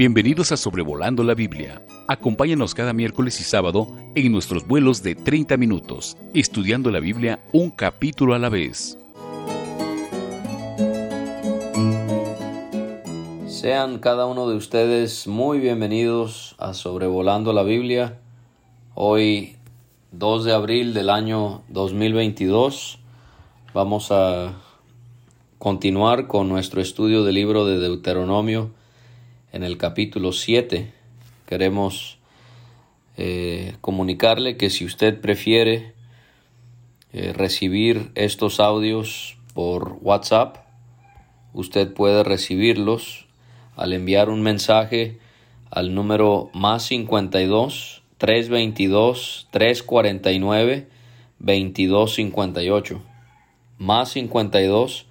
Bienvenidos a Sobrevolando la Biblia. Acompáñanos cada miércoles y sábado en nuestros vuelos de 30 minutos, estudiando la Biblia un capítulo a la vez. Sean cada uno de ustedes muy bienvenidos a Sobrevolando la Biblia. Hoy, 2 de abril del año 2022, vamos a continuar con nuestro estudio del libro de Deuteronomio en el capítulo 7. Queremos eh, comunicarle que si usted prefiere eh, recibir estos audios por WhatsApp, usted puede recibirlos al enviar un mensaje al número más 52 322 349 2258 más 52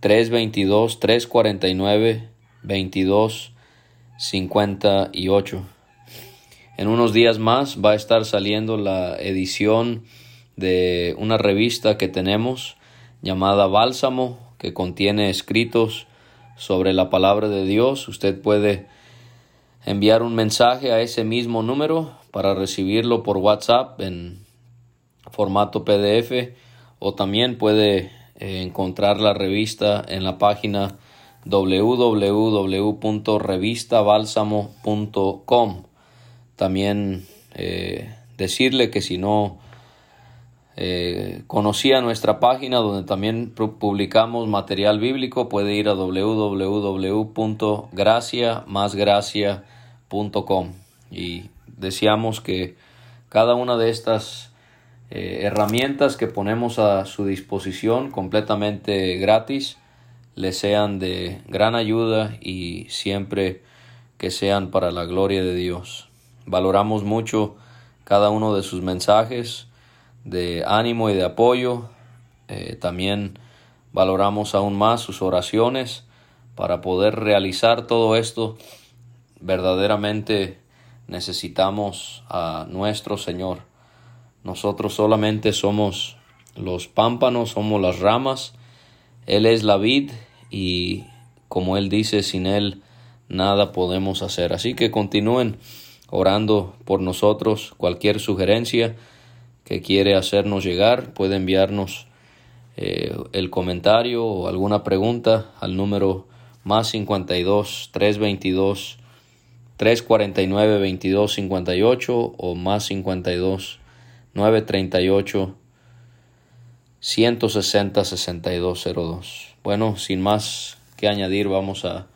322 349 22 58. En unos días más va a estar saliendo la edición de una revista que tenemos llamada Bálsamo, que contiene escritos sobre la palabra de Dios. Usted puede enviar un mensaje a ese mismo número para recibirlo por WhatsApp en formato PDF o también puede eh, encontrar la revista en la página www.revistabalsamo.com. También eh, decirle que si no eh, conocía nuestra página donde también publicamos material bíblico, puede ir a www.graciamasgracia.com y deseamos que cada una de estas eh, herramientas que ponemos a su disposición completamente gratis le sean de gran ayuda y siempre que sean para la gloria de Dios. Valoramos mucho cada uno de sus mensajes de ánimo y de apoyo. Eh, también valoramos aún más sus oraciones para poder realizar todo esto. Verdaderamente necesitamos a nuestro Señor. Nosotros solamente somos los pámpanos, somos las ramas él es la vid y como Él dice, sin Él nada podemos hacer. Así que continúen orando por nosotros. Cualquier sugerencia que quiere hacernos llegar puede enviarnos eh, el comentario o alguna pregunta al número más 52 322 349 2258 o más 52 938 160-6202. Bueno, sin más que añadir, vamos a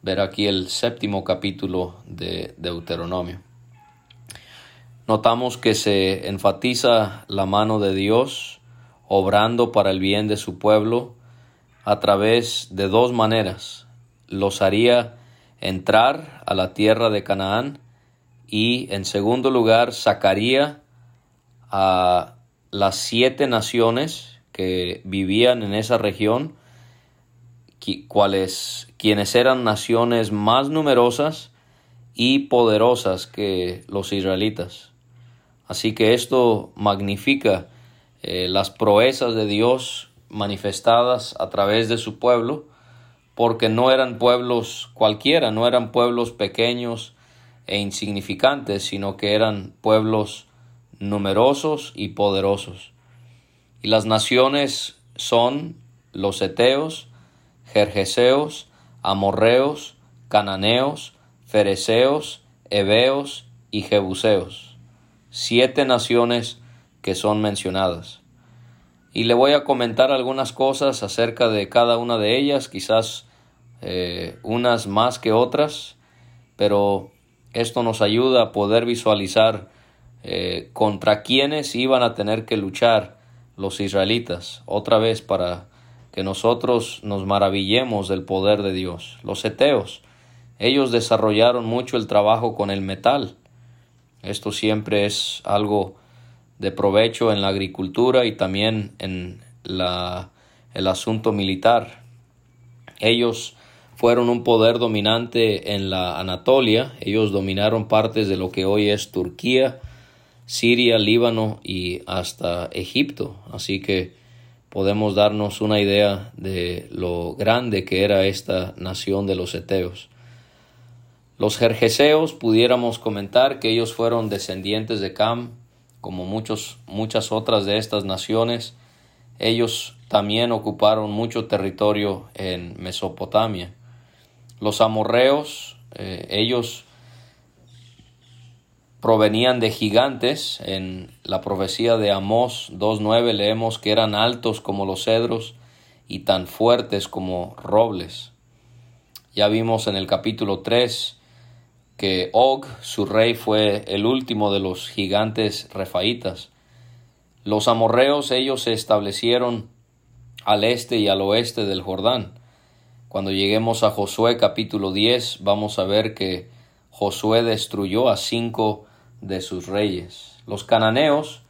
ver aquí el séptimo capítulo de Deuteronomio. Notamos que se enfatiza la mano de Dios obrando para el bien de su pueblo a través de dos maneras. Los haría entrar a la tierra de Canaán y en segundo lugar sacaría a las siete naciones vivían en esa región, cuales, quienes eran naciones más numerosas y poderosas que los israelitas. Así que esto magnifica eh, las proezas de Dios manifestadas a través de su pueblo, porque no eran pueblos cualquiera, no eran pueblos pequeños e insignificantes, sino que eran pueblos numerosos y poderosos. Y las naciones son los Eteos, Jerjeseos, Amorreos, Cananeos, Fereceos, Heveos y Jebuseos. Siete naciones que son mencionadas. Y le voy a comentar algunas cosas acerca de cada una de ellas, quizás eh, unas más que otras, pero esto nos ayuda a poder visualizar eh, contra quienes iban a tener que luchar los israelitas, otra vez para que nosotros nos maravillemos del poder de Dios. Los eteos, ellos desarrollaron mucho el trabajo con el metal. Esto siempre es algo de provecho en la agricultura y también en la, el asunto militar. Ellos fueron un poder dominante en la Anatolia, ellos dominaron partes de lo que hoy es Turquía, Siria, Líbano y hasta Egipto. Así que podemos darnos una idea de lo grande que era esta nación de los Eteos. Los jerjeseos pudiéramos comentar que ellos fueron descendientes de Cam, como muchos, muchas otras de estas naciones. Ellos también ocuparon mucho territorio en Mesopotamia. Los amorreos, eh, ellos provenían de gigantes. En la profecía de Amós 2.9 leemos que eran altos como los cedros y tan fuertes como robles. Ya vimos en el capítulo 3 que Og, su rey, fue el último de los gigantes refaitas. Los amorreos ellos se establecieron al este y al oeste del Jordán. Cuando lleguemos a Josué capítulo 10 vamos a ver que Josué destruyó a cinco de sus reyes. Los cananeos,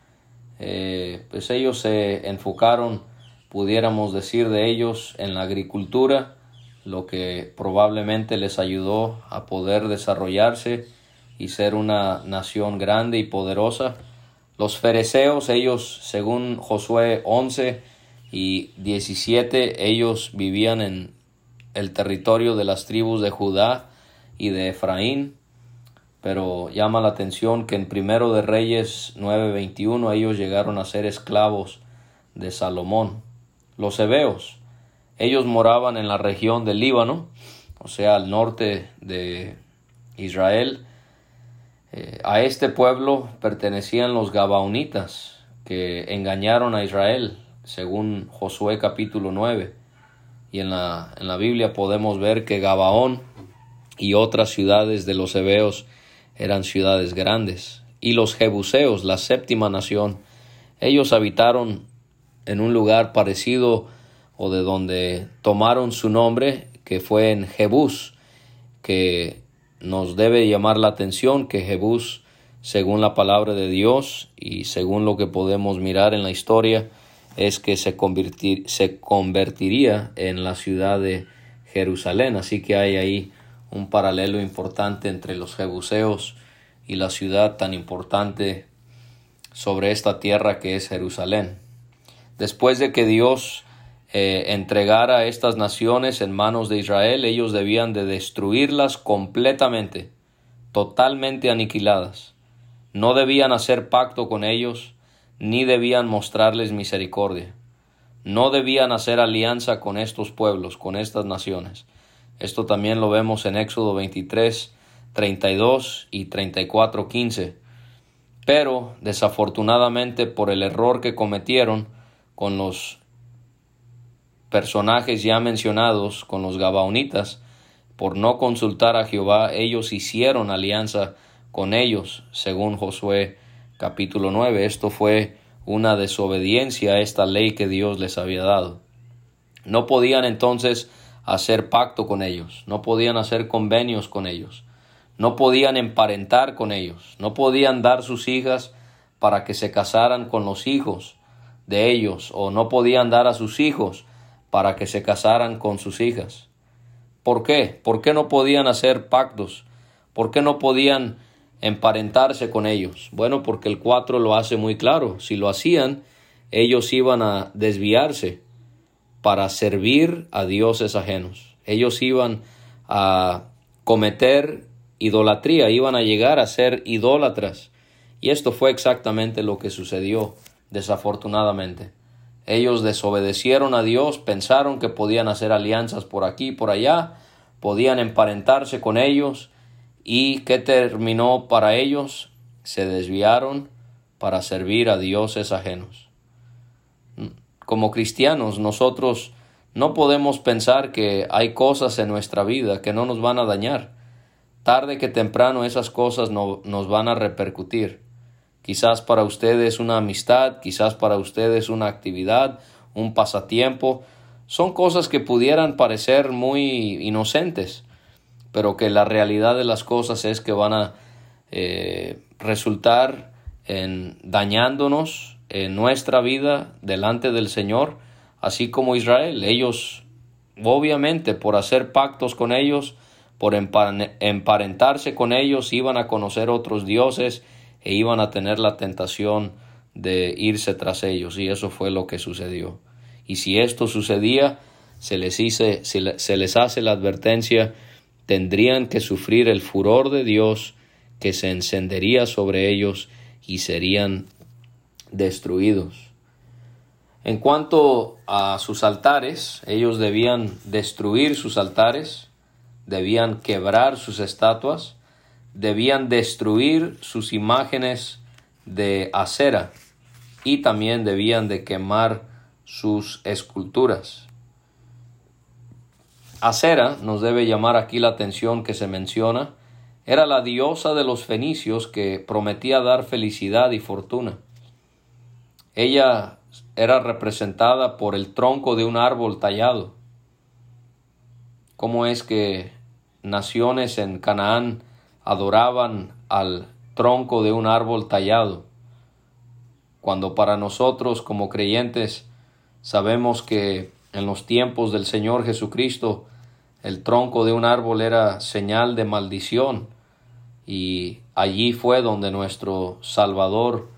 eh, pues ellos se enfocaron, pudiéramos decir de ellos, en la agricultura, lo que probablemente les ayudó a poder desarrollarse y ser una nación grande y poderosa. Los fereceos, ellos, según Josué 11 y 17, ellos vivían en el territorio de las tribus de Judá y de Efraín, pero llama la atención que en Primero de Reyes 9:21 ellos llegaron a ser esclavos de Salomón. Los hebeos, ellos moraban en la región del Líbano, o sea, al norte de Israel. Eh, a este pueblo pertenecían los Gabaonitas, que engañaron a Israel, según Josué capítulo 9. Y en la, en la Biblia podemos ver que Gabaón y otras ciudades de los hebeos eran ciudades grandes. Y los jebuseos, la séptima nación, ellos habitaron en un lugar parecido o de donde tomaron su nombre, que fue en Jebús, que nos debe llamar la atención que Jebús, según la palabra de Dios y según lo que podemos mirar en la historia, es que se, se convertiría en la ciudad de Jerusalén. Así que hay ahí un paralelo importante entre los jebuseos y la ciudad tan importante sobre esta tierra que es Jerusalén. Después de que Dios eh, entregar a estas naciones en manos de Israel, ellos debían de destruirlas completamente, totalmente aniquiladas. No debían hacer pacto con ellos, ni debían mostrarles misericordia. No debían hacer alianza con estos pueblos, con estas naciones. Esto también lo vemos en Éxodo 23, 32 y 34, 15. Pero, desafortunadamente, por el error que cometieron con los personajes ya mencionados con los Gabaonitas, por no consultar a Jehová, ellos hicieron alianza con ellos, según Josué capítulo 9. Esto fue una desobediencia a esta ley que Dios les había dado. No podían entonces hacer pacto con ellos, no podían hacer convenios con ellos, no podían emparentar con ellos, no podían dar sus hijas para que se casaran con los hijos de ellos, o no podían dar a sus hijos para que se casaran con sus hijas. ¿Por qué? ¿Por qué no podían hacer pactos? ¿Por qué no podían emparentarse con ellos? Bueno, porque el 4 lo hace muy claro. Si lo hacían, ellos iban a desviarse para servir a dioses ajenos. Ellos iban a cometer idolatría, iban a llegar a ser idólatras. Y esto fue exactamente lo que sucedió, desafortunadamente. Ellos desobedecieron a Dios, pensaron que podían hacer alianzas por aquí y por allá, podían emparentarse con ellos, y ¿qué terminó para ellos? Se desviaron para servir a dioses ajenos. Como cristianos, nosotros no podemos pensar que hay cosas en nuestra vida que no nos van a dañar. Tarde que temprano esas cosas no, nos van a repercutir. Quizás para ustedes una amistad, quizás para ustedes una actividad, un pasatiempo. Son cosas que pudieran parecer muy inocentes, pero que la realidad de las cosas es que van a eh, resultar en dañándonos en nuestra vida delante del Señor, así como Israel. Ellos, obviamente, por hacer pactos con ellos, por emparentarse con ellos, iban a conocer otros dioses, e iban a tener la tentación de irse tras ellos y eso fue lo que sucedió. Y si esto sucedía, se les, se les hace la advertencia tendrían que sufrir el furor de Dios que se encendería sobre ellos y serían destruidos. En cuanto a sus altares, ellos debían destruir sus altares, debían quebrar sus estatuas, debían destruir sus imágenes de acera y también debían de quemar sus esculturas. Acera nos debe llamar aquí la atención que se menciona, era la diosa de los fenicios que prometía dar felicidad y fortuna. Ella era representada por el tronco de un árbol tallado. ¿Cómo es que naciones en Canaán adoraban al tronco de un árbol tallado? Cuando para nosotros como creyentes sabemos que en los tiempos del Señor Jesucristo el tronco de un árbol era señal de maldición y allí fue donde nuestro Salvador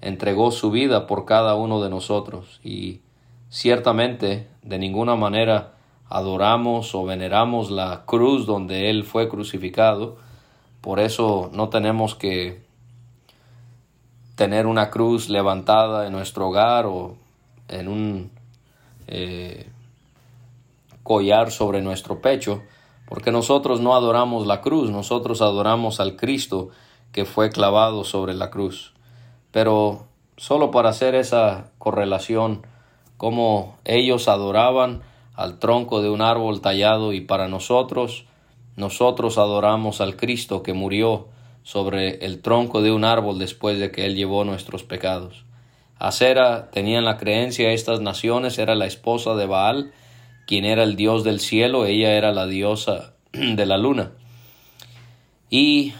entregó su vida por cada uno de nosotros y ciertamente de ninguna manera adoramos o veneramos la cruz donde Él fue crucificado, por eso no tenemos que tener una cruz levantada en nuestro hogar o en un eh, collar sobre nuestro pecho, porque nosotros no adoramos la cruz, nosotros adoramos al Cristo que fue clavado sobre la cruz. Pero solo para hacer esa correlación, como ellos adoraban al tronco de un árbol tallado y para nosotros, nosotros adoramos al Cristo que murió sobre el tronco de un árbol después de que Él llevó nuestros pecados. Acera tenían la creencia estas naciones, era la esposa de Baal, quien era el dios del cielo, ella era la diosa de la luna. Y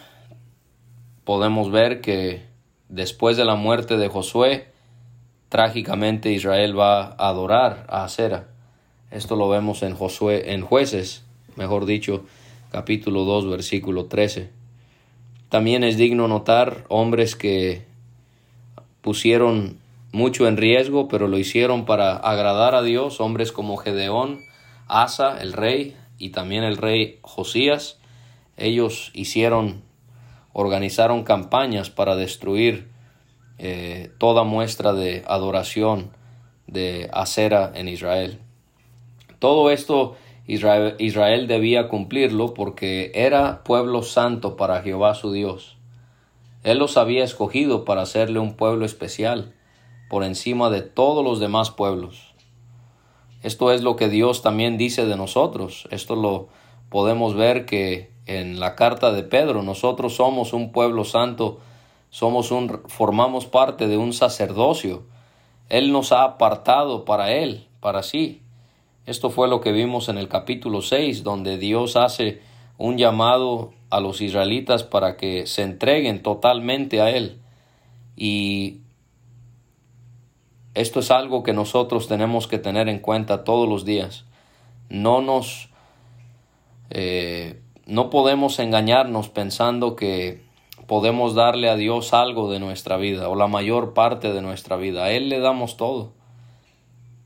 podemos ver que Después de la muerte de Josué, trágicamente Israel va a adorar a Acera. Esto lo vemos en Josué, en Jueces, mejor dicho, capítulo 2, versículo 13. También es digno notar hombres que pusieron mucho en riesgo, pero lo hicieron para agradar a Dios, hombres como Gedeón, Asa, el rey, y también el rey Josías. Ellos hicieron organizaron campañas para destruir eh, toda muestra de adoración de acera en Israel. Todo esto Israel, Israel debía cumplirlo porque era pueblo santo para Jehová su Dios. Él los había escogido para hacerle un pueblo especial por encima de todos los demás pueblos. Esto es lo que Dios también dice de nosotros. Esto lo podemos ver que en la carta de Pedro, nosotros somos un pueblo santo, somos un formamos parte de un sacerdocio. Él nos ha apartado para él, para sí. Esto fue lo que vimos en el capítulo 6, donde Dios hace un llamado a los israelitas para que se entreguen totalmente a él. Y esto es algo que nosotros tenemos que tener en cuenta todos los días. No nos eh, no podemos engañarnos pensando que podemos darle a Dios algo de nuestra vida o la mayor parte de nuestra vida. A Él le damos todo.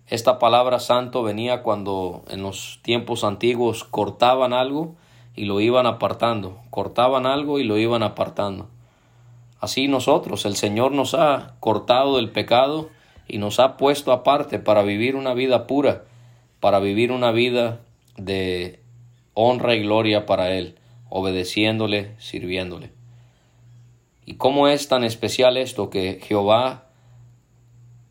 Esta palabra santo venía cuando en los tiempos antiguos cortaban algo y lo iban apartando, cortaban algo y lo iban apartando. Así nosotros, el Señor nos ha cortado del pecado y nos ha puesto aparte para vivir una vida pura, para vivir una vida de honra y gloria para Él, obedeciéndole, sirviéndole. ¿Y cómo es tan especial esto que Jehová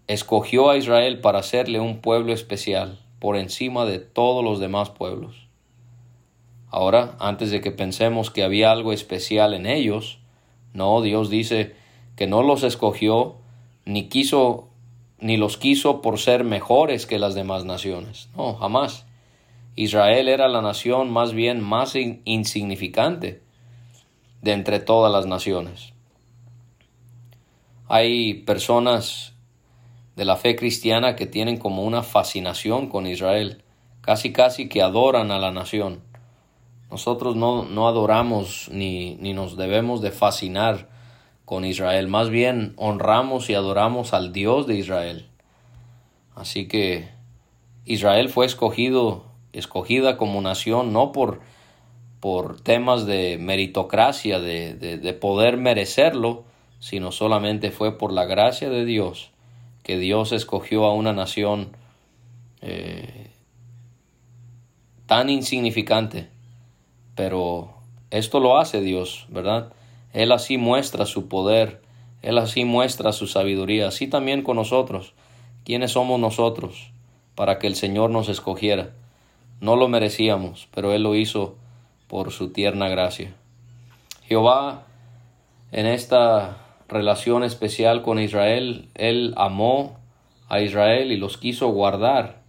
escogió a Israel para hacerle un pueblo especial por encima de todos los demás pueblos? Ahora, antes de que pensemos que había algo especial en ellos, no, Dios dice que no los escogió ni quiso ni los quiso por ser mejores que las demás naciones. No, jamás. Israel era la nación más bien más insignificante de entre todas las naciones. Hay personas de la fe cristiana que tienen como una fascinación con Israel, casi casi que adoran a la nación. Nosotros no, no adoramos ni, ni nos debemos de fascinar con Israel, más bien honramos y adoramos al Dios de Israel. Así que Israel fue escogido escogida como nación no por por temas de meritocracia, de, poder merecerlo, sino solamente fue por la gracia de Dios que Dios escogió a una nación eh, tan insignificante. Pero esto lo hace Dios, ¿verdad? Él así muestra su poder, Él así muestra su sabiduría, así también con nosotros. ¿Quiénes somos nosotros para que el Señor nos escogiera? No lo merecíamos, pero Él lo hizo por su tierna gracia. Jehová, en esta relación especial con Israel, Él amó a Israel y los quiso guardar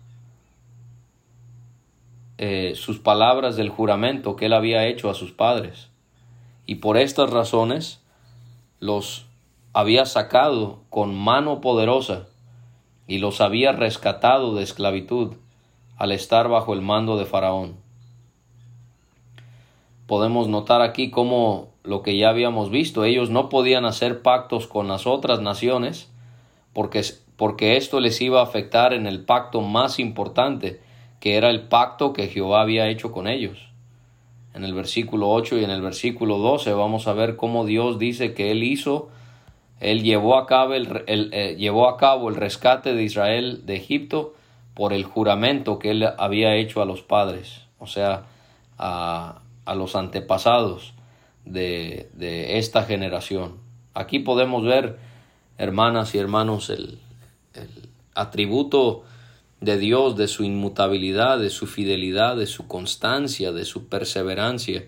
eh, sus palabras del juramento que Él había hecho a sus padres. Y por estas razones los había sacado con mano poderosa y los había rescatado de esclavitud al estar bajo el mando de Faraón podemos notar aquí como lo que ya habíamos visto, ellos no podían hacer pactos con las otras naciones porque, porque esto les iba a afectar en el pacto más importante, que era el pacto que Jehová había hecho con ellos. En el versículo 8 y en el versículo 12 vamos a ver cómo Dios dice que Él hizo, Él llevó a cabo el, eh, llevó a cabo el rescate de Israel de Egipto por el juramento que Él había hecho a los padres, o sea, a, a los antepasados de, esta generación. Aquí podemos ver, hermanas y hermanos, el, el atributo de Dios, de su inmutabilidad, de su fidelidad, de su constancia, de su perseverancia,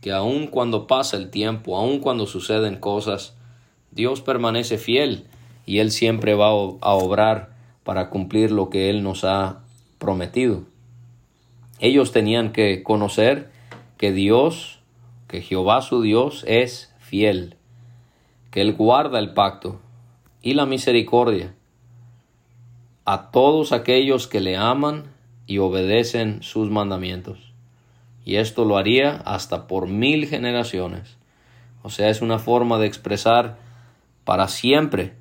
que aun cuando pasa el tiempo, aun cuando suceden cosas, Dios permanece fiel y Él siempre va a obrar para cumplir lo que Él nos ha prometido. Ellos tenían que conocer que Dios, que Jehová su Dios es fiel, que Él guarda el pacto y la misericordia a todos aquellos que le aman y obedecen sus mandamientos. Y esto lo haría hasta por mil generaciones. O sea, es una forma de expresar para siempre.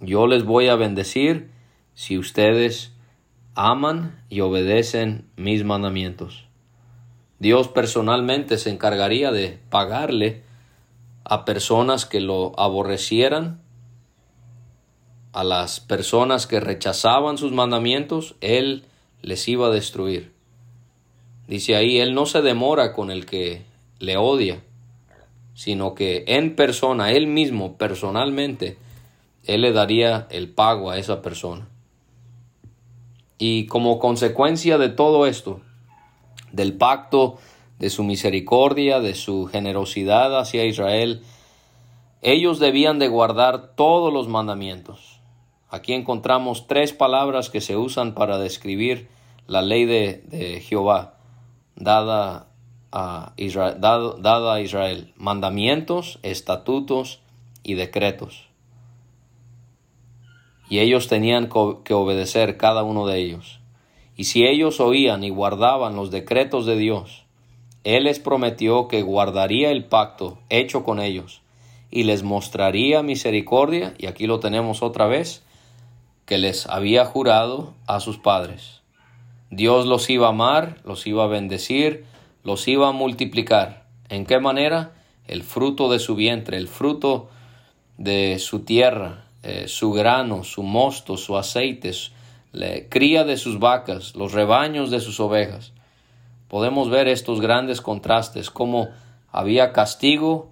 Yo les voy a bendecir si ustedes aman y obedecen mis mandamientos. Dios personalmente se encargaría de pagarle a personas que lo aborrecieran, a las personas que rechazaban sus mandamientos, Él les iba a destruir. Dice ahí, Él no se demora con el que le odia, sino que en persona, Él mismo, personalmente, Él le daría el pago a esa persona. Y como consecuencia de todo esto, del pacto, de su misericordia, de su generosidad hacia Israel, ellos debían de guardar todos los mandamientos. Aquí encontramos tres palabras que se usan para describir la ley de, Jehová dada a, Israel, dada a Israel. Mandamientos, estatutos y decretos. Y ellos tenían que obedecer cada uno de ellos. Y si ellos oían y guardaban los decretos de Dios, Él les prometió que guardaría el pacto hecho con ellos y les mostraría misericordia, y aquí lo tenemos otra vez, que les había jurado a sus padres. Dios los iba a amar, los iba a bendecir, los iba a multiplicar. ¿En qué manera? El fruto de su vientre, el fruto de su tierra, eh, su grano, su mosto, su aceite, la cría de sus vacas, los rebaños de sus ovejas. Podemos ver estos grandes contrastes, como había castigo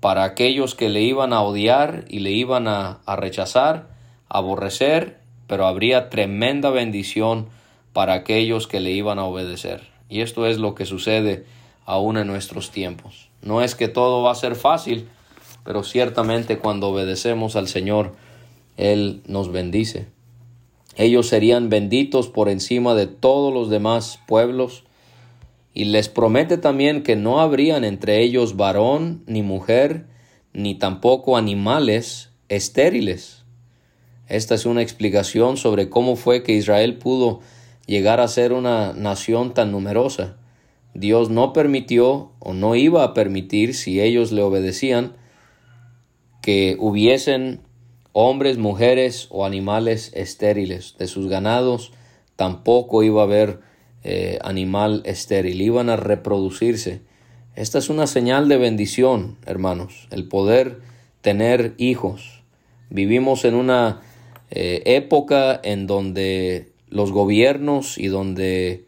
para aquellos que le iban a odiar y le iban a, a rechazar, aborrecer, pero habría tremenda bendición para aquellos que le iban a obedecer. Y esto es lo que sucede aún en nuestros tiempos. No es que todo va a ser fácil, pero ciertamente cuando obedecemos al Señor, Él nos bendice. Ellos serían benditos por encima de todos los demás pueblos, y les promete también que no habrían entre ellos varón ni mujer, ni tampoco animales estériles. Esta es una explicación sobre cómo fue que Israel pudo llegar a ser una nación tan numerosa. Dios no permitió o no iba a permitir, si ellos le obedecían, que hubiesen hombres, mujeres o animales estériles. De sus ganados tampoco iba a haber eh, animal estéril, iban a reproducirse Esta es una señal de bendición, hermanos, el poder tener hijos. Vivimos en una eh, época en donde los gobiernos y donde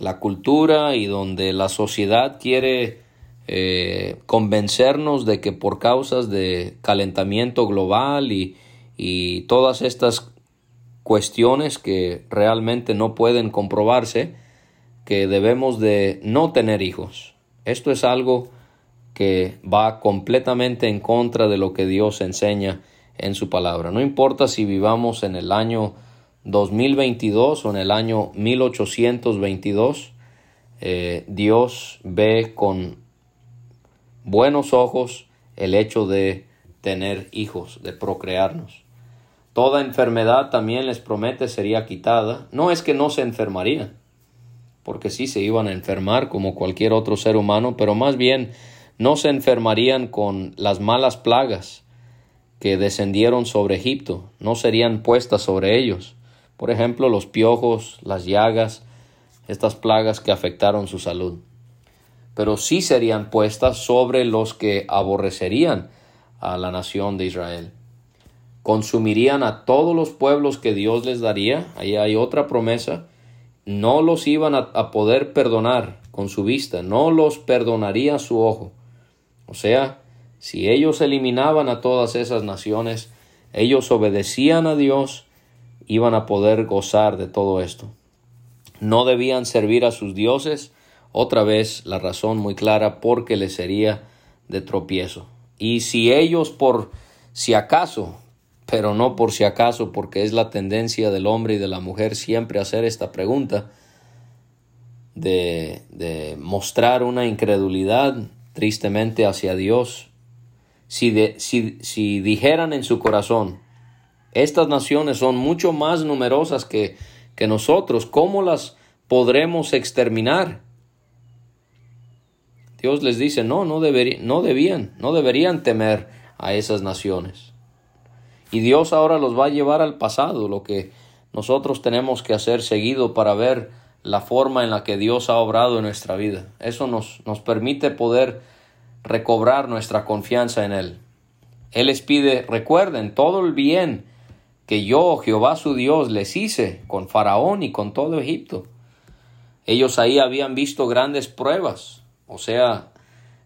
la cultura y donde la sociedad quiere eh, convencernos de que por causas de calentamiento global y, y todas estas cuestiones que realmente no pueden comprobarse, que debemos de no tener hijos. Esto es algo que va completamente en contra de lo que Dios enseña en su palabra. No importa si vivamos en el año 2022 o en el año 1822, eh, Dios ve con buenos ojos el hecho de tener hijos, de procrearnos. Toda enfermedad también les promete sería quitada. No es que no se enfermarían, porque sí se iban a enfermar como cualquier otro ser humano, pero más bien no se enfermarían con las malas plagas que descendieron sobre Egipto, no serían puestas sobre ellos. Por ejemplo, los piojos, las llagas, estas plagas que afectaron su salud. Pero sí serían puestas sobre los que aborrecerían a la nación de Israel. Consumirían a todos los pueblos que Dios les daría. Ahí hay otra promesa. No los iban a, a poder perdonar con su vista, no los perdonaría su ojo. O sea, si ellos eliminaban a todas esas naciones, ellos obedecían a Dios, iban a poder gozar de todo esto. No debían servir a sus dioses, otra vez la razón muy clara, porque les sería de tropiezo. Y si ellos por si acaso, pero no por si acaso, porque es la tendencia del hombre y de la mujer siempre hacer esta pregunta, de, de mostrar una incredulidad tristemente hacia Dios, si, si, dijeran en su corazón, estas naciones son mucho más numerosas que, que nosotros, ¿cómo las podremos exterminar? Dios les dice, no, no, no debían, no deberían temer a esas naciones. Y Dios ahora los va a llevar al pasado, lo que nosotros tenemos que hacer seguido para ver la forma en la que Dios ha obrado en nuestra vida. Eso nos, nos permite poder recobrar nuestra confianza en Él. Él les pide, recuerden todo el bien que yo, Jehová su Dios, les hice con Faraón y con todo Egipto. Ellos ahí habían visto grandes pruebas, o sea,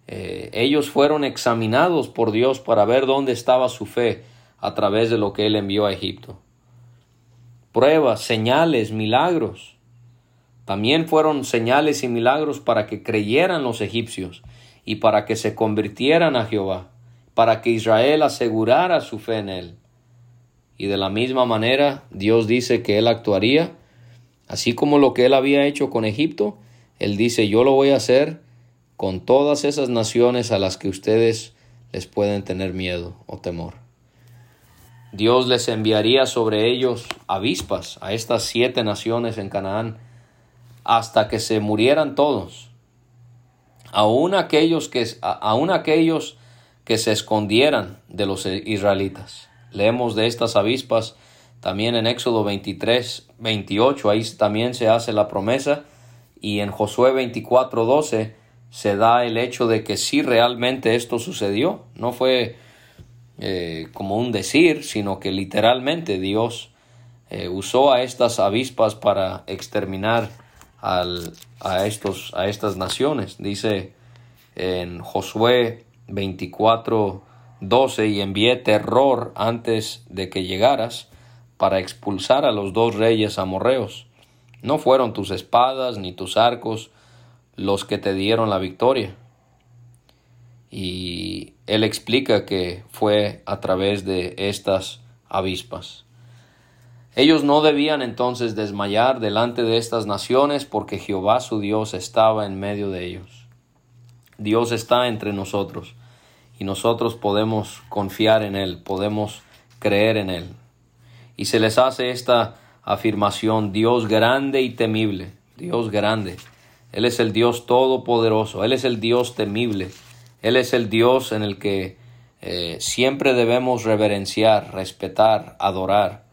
eh, ellos fueron examinados por Dios para ver dónde estaba su fe a través de lo que Él envió a Egipto. Pruebas, señales, milagros. También fueron señales y milagros para que creyeran los egipcios y para que se convirtieran a Jehová, para que Israel asegurara su fe en él. Y de la misma manera Dios dice que él actuaría, así como lo que él había hecho con Egipto, él dice yo lo voy a hacer con todas esas naciones a las que ustedes les pueden tener miedo o temor. Dios les enviaría sobre ellos avispas a estas siete naciones en Canaán hasta que se murieran todos aún aquellos que, aún aquellos que se escondieran de los israelitas. Leemos de estas avispas también en Éxodo 23, 28, ahí también se hace la promesa, y en Josué 24, 12 se da el hecho de que sí realmente esto sucedió. No fue eh, como un decir, sino que literalmente Dios eh, usó a estas avispas para exterminar al, a, estos, a estas naciones. Dice en Josué 24, 12, y envié terror antes de que llegaras para expulsar a los dos reyes amorreos. No fueron tus espadas ni tus arcos los que te dieron la victoria. Y él explica que fue a través de estas avispas. Ellos no debían entonces desmayar delante de estas naciones porque Jehová su Dios estaba en medio de ellos. Dios está entre nosotros y nosotros podemos confiar en Él, podemos creer en Él. Y se les hace esta afirmación, Dios grande y temible, Dios grande. Él es el Dios todopoderoso, Él es el Dios temible, Él es el Dios en el que eh, siempre debemos reverenciar, respetar, adorar.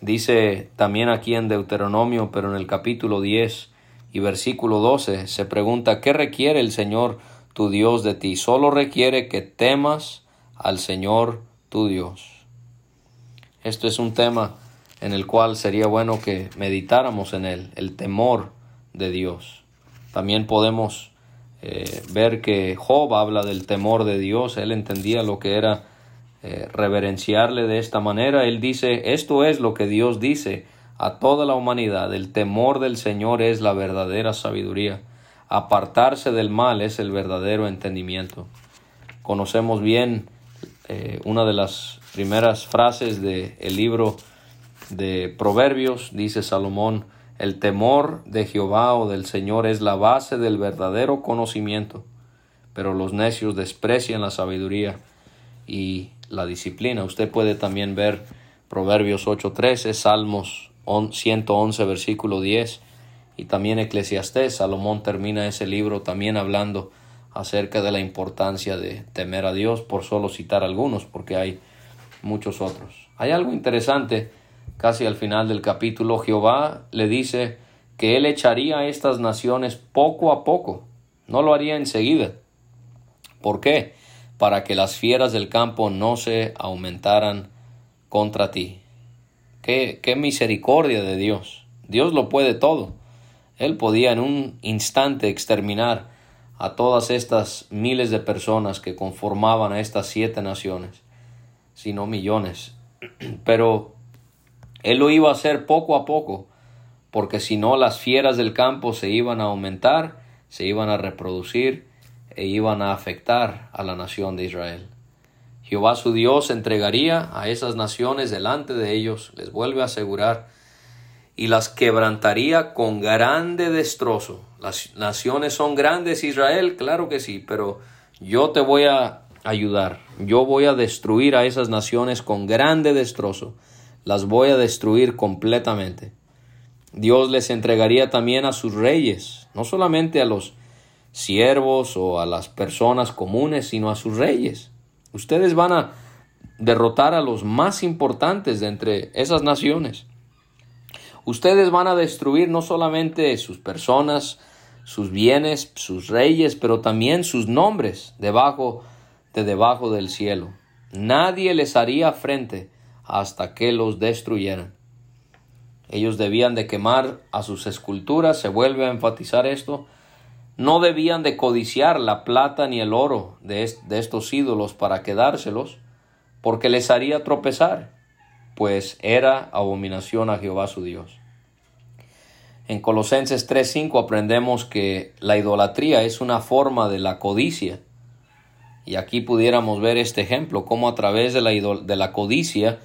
Dice también aquí en Deuteronomio, pero en el capítulo 10 y versículo 12 se pregunta, ¿qué requiere el Señor tu Dios de ti? Solo requiere que temas al Señor tu Dios. Esto es un tema en el cual sería bueno que meditáramos en él, el temor de Dios. También podemos eh, ver que Job habla del temor de Dios, él entendía lo que era eh, reverenciarle de esta manera, él dice, esto es lo que Dios dice a toda la humanidad, el temor del Señor es la verdadera sabiduría, apartarse del mal es el verdadero entendimiento. Conocemos bien eh, una de las primeras frases del el libro de Proverbios, dice Salomón, el temor de Jehová o del Señor es la base del verdadero conocimiento, pero los necios desprecian la sabiduría y la disciplina. Usted puede también ver Proverbios 8.13, Salmos 111, versículo 10 y también Eclesiastés. Salomón termina ese libro también hablando acerca de la importancia de temer a Dios, por solo citar algunos, porque hay muchos otros. Hay algo interesante casi al final del capítulo, Jehová le dice que él echaría a estas naciones poco a poco, no lo haría enseguida. ¿Por qué? Para que las fieras del campo no se aumentaran contra ti. Qué, qué misericordia de Dios. Dios lo puede todo. Él podía en un instante exterminar a todas estas miles de personas que conformaban a estas siete naciones, sino millones. Pero él lo iba a hacer poco a poco, porque si no las fieras del campo se iban a aumentar, se iban a reproducir e iban a afectar a la nación de Israel. Jehová su Dios entregaría a esas naciones delante de ellos, les vuelve a asegurar, y las quebrantaría con grande destrozo. Las naciones son grandes, Israel, claro que sí, pero yo te voy a ayudar, yo voy a destruir a esas naciones con grande destrozo las voy a destruir completamente. Dios les entregaría también a sus reyes, no solamente a los siervos o a las personas comunes, sino a sus reyes. Ustedes van a derrotar a los más importantes de entre esas naciones. Ustedes van a destruir no solamente sus personas, sus bienes, sus reyes, pero también sus nombres debajo de debajo del cielo. Nadie les haría frente hasta que los destruyeran. Ellos debían de quemar a sus esculturas, se vuelve a enfatizar esto, no debían de codiciar la plata ni el oro de, de estos ídolos para quedárselos, porque les haría tropezar, pues era abominación a Jehová su Dios. En Colosenses 3:5 aprendemos que la idolatría es una forma de la codicia. Y aquí pudiéramos ver este ejemplo, cómo a través de la, de la codicia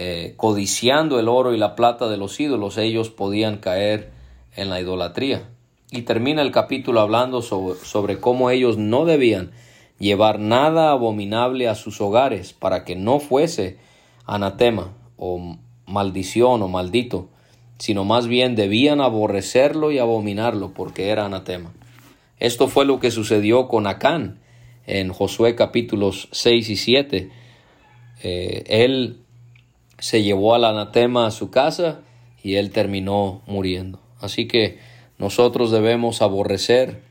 eh, codiciando el oro y la plata de los ídolos, ellos podían caer en la idolatría. Y termina el capítulo hablando sobre, cómo ellos no debían llevar nada abominable a sus hogares para que no fuese anatema o maldición o maldito, sino más bien debían aborrecerlo y abominarlo porque era anatema. Esto fue lo que sucedió con Acán en Josué capítulos 6 y 7. Eh, él se llevó al anatema a su casa y él terminó muriendo. Así que nosotros debemos aborrecer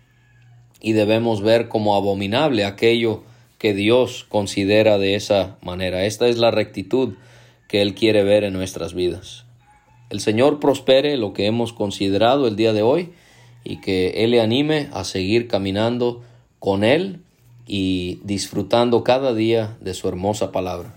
y debemos ver como abominable aquello que Dios considera de esa manera. Esta es la rectitud que Él quiere ver en nuestras vidas. El Señor prospere lo que hemos considerado el día de hoy y que Él le anime a seguir caminando con Él y disfrutando cada día de su hermosa palabra.